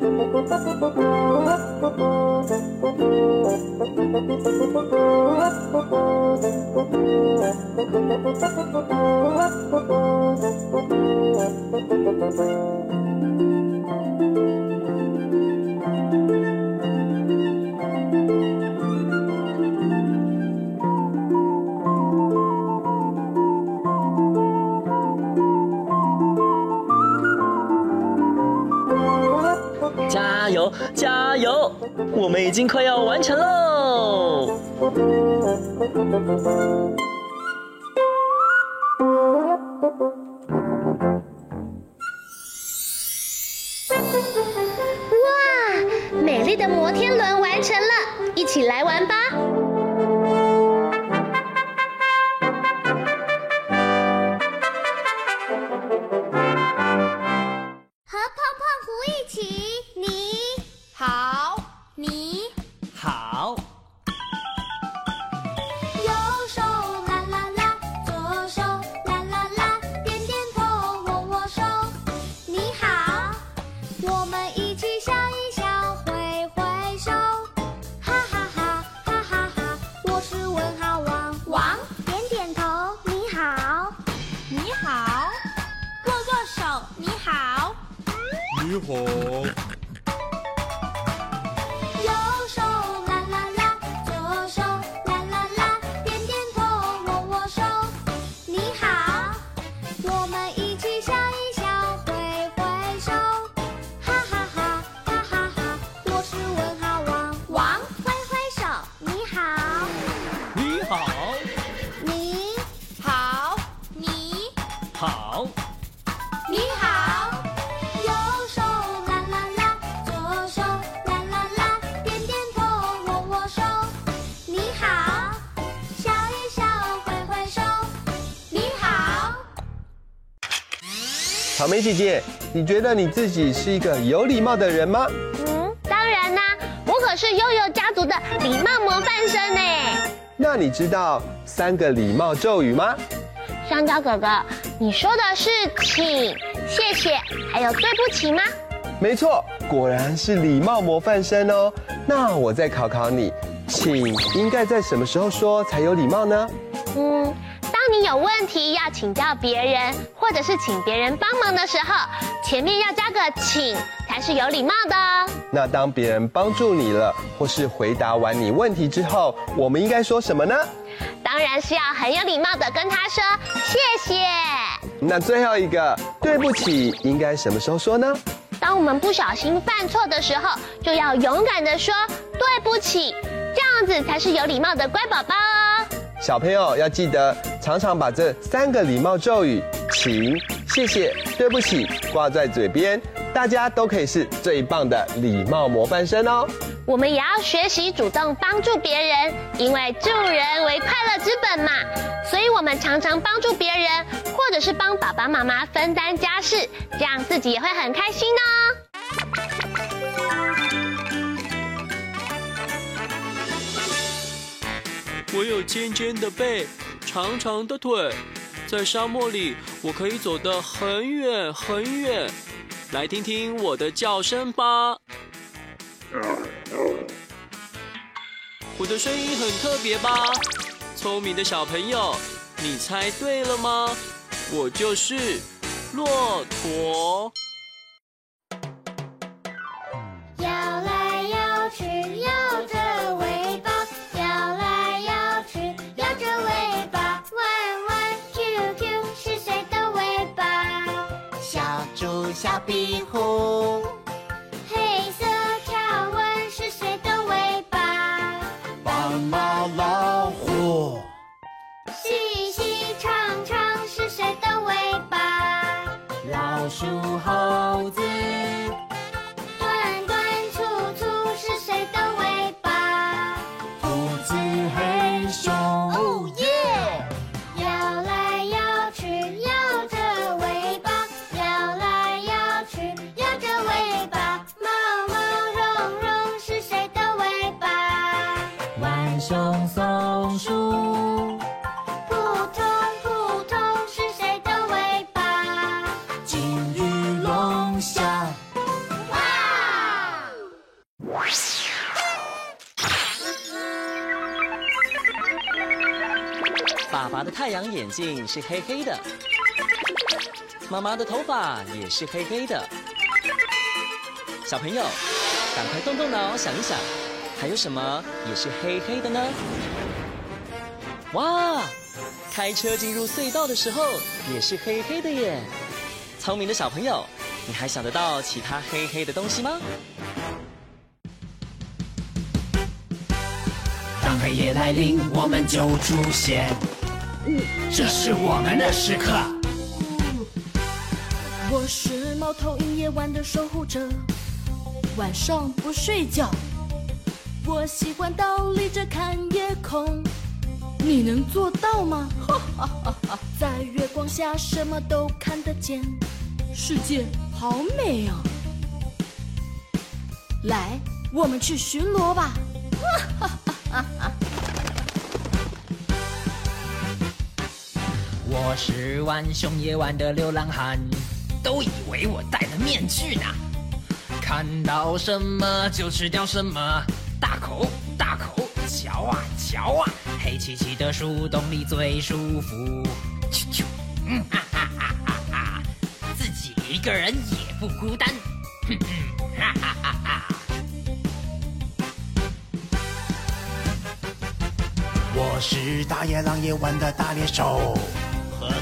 加经快要完成喽！哇，美丽的摩天轮完成了，一起来玩吧！你好，草莓姐姐，你觉得你自己是一个有礼貌的人吗？嗯，当然啦，我可是悠悠家族的礼貌模范生呢。那你知道三个礼貌咒语吗？香蕉哥哥，你说的是请、谢谢，还有对不起吗？没错，果然是礼貌模范生哦。那我再考考你，请应该在什么时候说才有礼貌呢？嗯，当你有问题要请教别人，或者是请别人帮忙的时候，前面要加个请，才是有礼貌的哦。那当别人帮助你了，或是回答完你问题之后，我们应该说什么呢？当然是要很有礼貌的跟他说谢谢。那最后一个对不起，应该什么时候说呢？当我们不小心犯错的时候，就要勇敢的说对不起，这样子才是有礼貌的乖宝宝哦。小朋友要记得常常把这三个礼貌咒语，请、谢谢、对不起挂在嘴边，大家都可以是最棒的礼貌模范生哦。我们也要学习主动帮助别人，因为助人为快乐之本嘛。所以，我们常常帮助别人，或者是帮爸爸妈妈分担家事，这样自己也会很开心哦。我有尖尖的背，长长的腿，在沙漠里我可以走得很远很远。来听听我的叫声吧。我的声音很特别吧？聪明的小朋友，你猜对了吗？我就是骆驼。壁虎。黑色条纹是谁的尾巴？斑马老虎。细细长长是谁的尾巴？老鼠猴爸爸的太阳眼镜是黑黑的，妈妈的头发也是黑黑的。小朋友，赶快动动脑想一想，还有什么也是黑黑的呢？哇，开车进入隧道的时候也是黑黑的耶！聪明的小朋友，你还想得到其他黑黑的东西吗？当黑夜来临，我们就出现，这是我们的时刻。我是猫头鹰夜晚的守护者，晚上不睡觉。我喜欢倒立着看夜空，你能做到吗？在月光下什么都看得见，世界好美啊！来，我们去巡逻吧。我是浣熊夜晚的流浪汉，都以为我戴了面具呢。看到什么就吃掉什么，大口大口嚼啊嚼啊，黑漆漆的树洞里最舒服。啾啾，嗯哈哈哈哈哈，自己一个人也不孤单。哼哼，哈哈哈哈。我是大野狼夜晚的大猎手，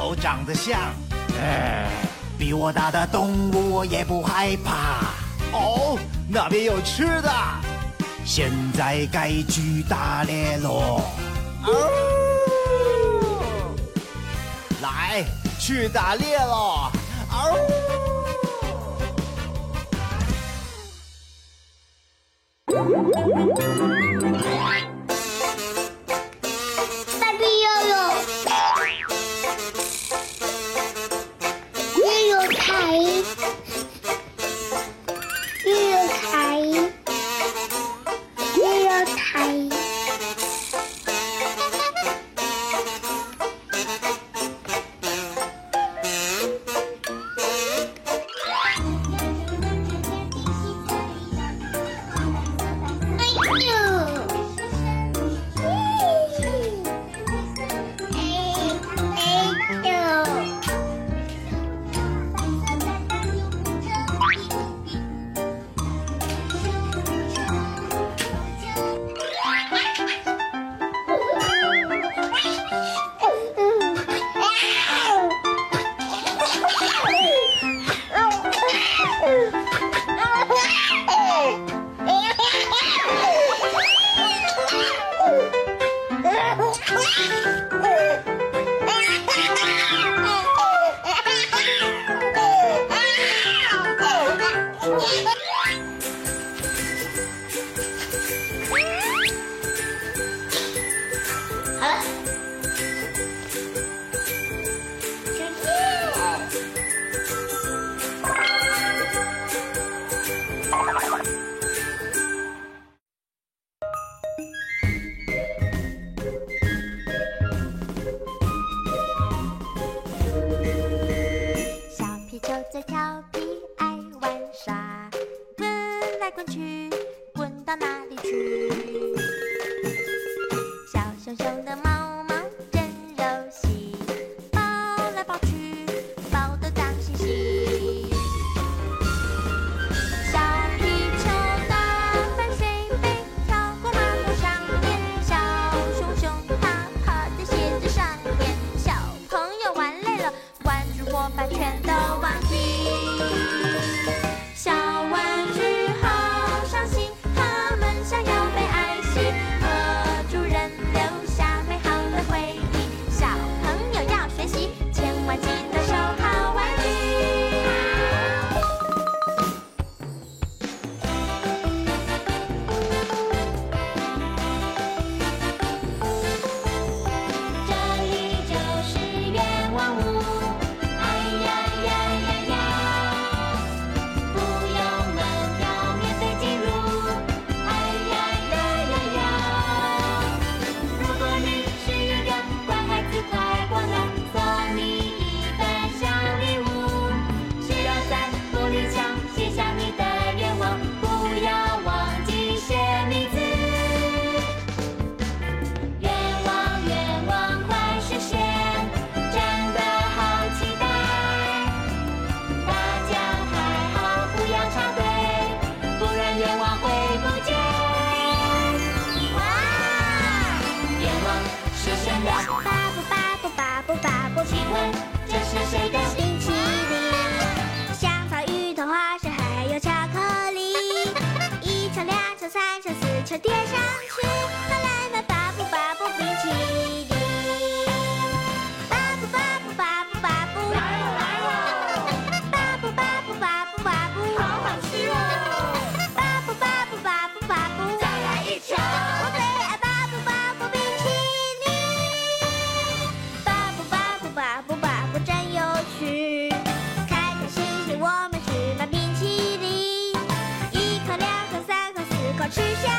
狗长得像，哎，比我大的动物我也不害怕。哦，那边有吃的，现在该去打猎喽。哦，来，去打猎喽。哦。true. 吃下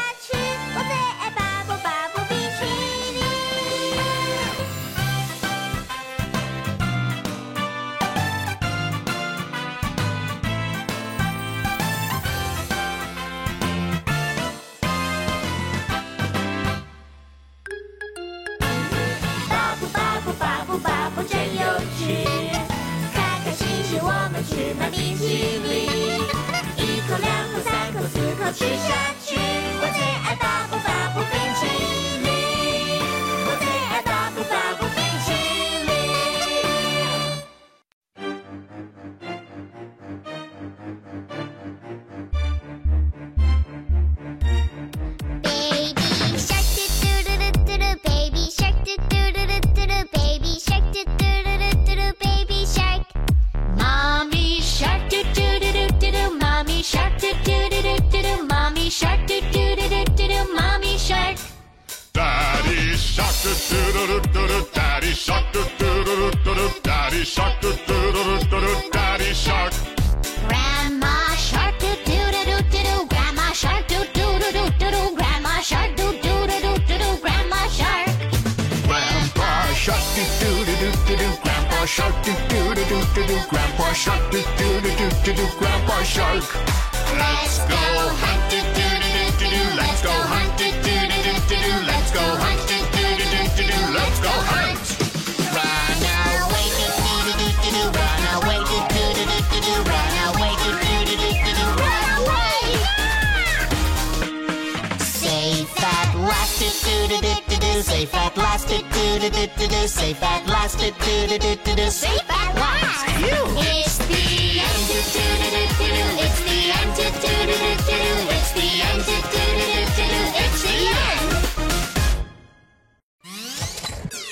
Daddy shark Daddy shark Daddy shark. Daddy Grandma shark do do do do do do grandma shark do do do do do do grandma shark do do do do do do grandma shark. Grandpa shark do do do do do do Grandpa shark do do do do do do Grandpa shark do do do do do do Grandpa shark. Let's go hunt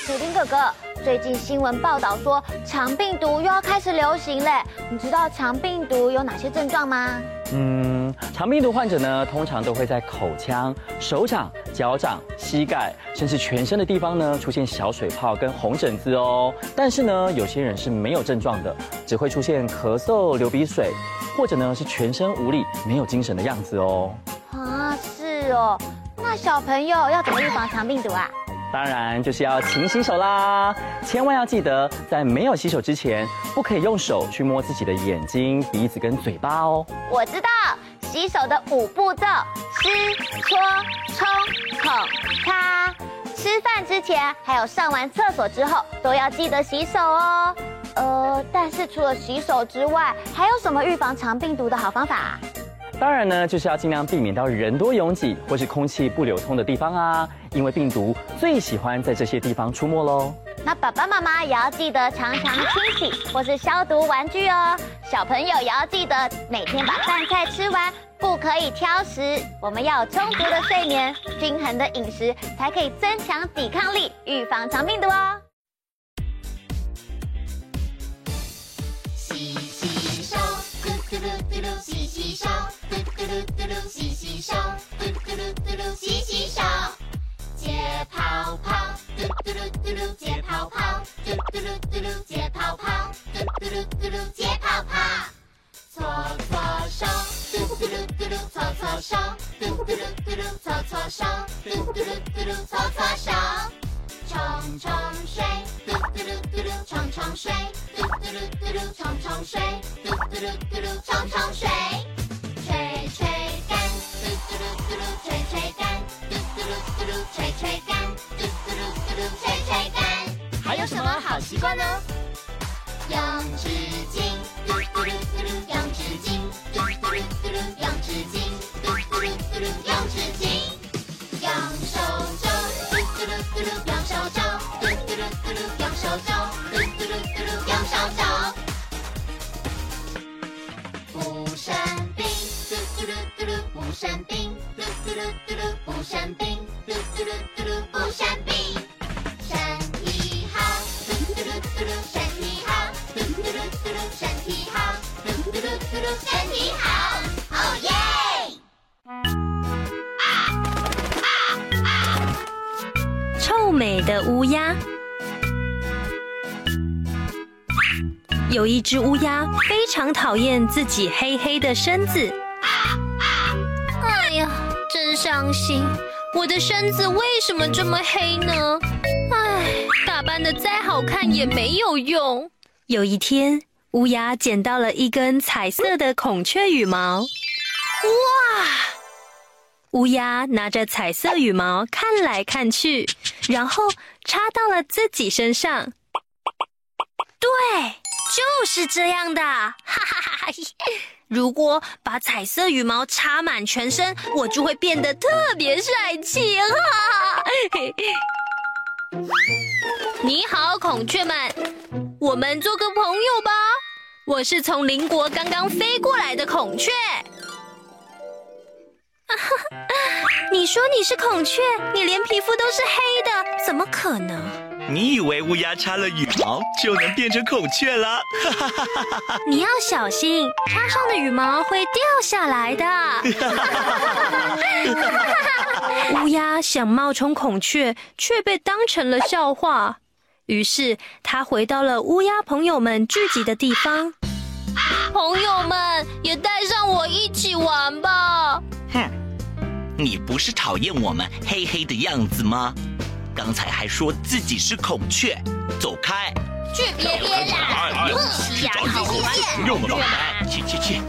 水丁哥哥，最近新闻报道说肠病毒又要开始流行嘞，你知道肠病毒有哪些症状吗？嗯，肠病毒患者呢，通常都会在口腔、手掌、脚掌、膝盖，甚至全身的地方呢，出现小水泡跟红疹子哦。但是呢，有些人是没有症状的，只会出现咳嗽、流鼻水，或者呢是全身无力、没有精神的样子哦。啊，是哦。那小朋友要怎么预防肠病毒啊？当然就是要勤洗手啦，千万要记得，在没有洗手之前，不可以用手去摸自己的眼睛、鼻子跟嘴巴哦。我知道，洗手的五步骤：湿、搓、冲、捧、擦。吃饭之前，还有上完厕所之后，都要记得洗手哦。呃，但是除了洗手之外，还有什么预防肠病毒的好方法？当然呢，就是要尽量避免到人多拥挤或是空气不流通的地方啊，因为病毒最喜欢在这些地方出没喽。那爸爸妈妈也要记得常常清洗或是消毒玩具哦。小朋友也要记得每天把饭菜吃完，不可以挑食。我们要有充足的睡眠，均衡的饮食，才可以增强抵抗力，预防肠病毒哦。洗洗手，嘟嘟噜嘟噜，洗洗手，嘟嘟噜嘟噜，洗洗手，嘟嘟噜嘟噜，洗洗手。解泡泡，嘟嘟噜嘟噜，解泡泡，嘟嘟噜嘟噜，解泡泡，嘟嘟噜嘟噜，解泡泡。搓搓手，嘟嘟噜嘟噜，搓搓手，嘟嘟噜嘟噜，搓搓手，嘟嘟噜嘟噜，搓搓手。冲冲水，嘟嘟噜嘟噜，冲冲水，嘟嘟噜嘟噜，冲冲水，嘟嘟噜嘟噜，冲冲水。嘟嘟噜嘟噜，吹吹干，嘟嘟噜嘟噜，吹吹干，嘟嘟噜嘟噜，吹吹干。还有什么好习惯呢？用纸巾，嘟嘟噜嘟噜，用纸巾，嘟嘟噜嘟噜，用纸巾，嘟嘟噜嘟噜，用纸巾。用手肘，嘟嘟噜嘟噜，用手肘，嘟嘟噜嘟噜用手手，嘟嘟噜嘟噜用手手。不生病，嘟嘟噜嘟噜不生病，嘟噜嘟噜不生病，嘟嘟噜嘟噜不生病。身体好，嘟嘟噜嘟噜身体好，嘟嘟噜嘟噜身体好，嘟嘟噜嘟噜身体好，哦耶！臭美的乌鸦。有一只乌鸦非常讨厌自己黑黑的身子。伤心！我的身子为什么这么黑呢？唉，打扮的再好看也没有用。有一天，乌鸦捡到了一根彩色的孔雀羽毛。哇！乌鸦拿着彩色羽毛看来看去，然后插到了自己身上。对，就是这样的。哈哈哈哈！如果把彩色羽毛插满全身，我就会变得特别帅气。哈哈！你好，孔雀们，我们做个朋友吧。我是从邻国刚刚飞过来的孔雀。你说你是孔雀，你连皮肤都是黑的，怎么可能？你以为乌鸦插了羽毛就能变成孔雀了？你要小心，插上的羽毛会掉下来的。乌鸦想冒充孔雀，却被当成了笑话。于是他回到了乌鸦朋友们聚集的地方。朋友们，也带上我一起玩吧。哼。你不是讨厌我们黑黑的样子吗？刚才还说自己是孔雀，走开！去别别啦！去找你讨厌！用不着来，去去去！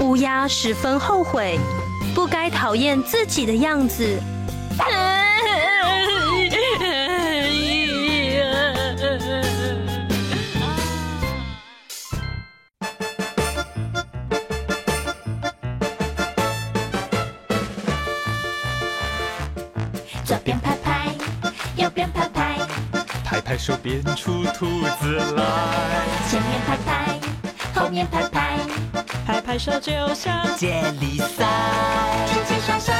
乌鸦十分后悔，不该讨厌自己的样子。手变出兔子来，前面拍拍，后面拍拍，拍拍手就像接力赛。举起双手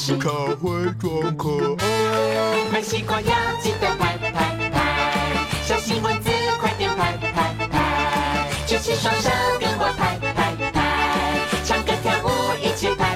拍照时可会装可爱。买西瓜要记得拍拍拍，小心蚊子快点拍拍拍，举起双手跟我拍拍拍，唱歌跳舞一起拍。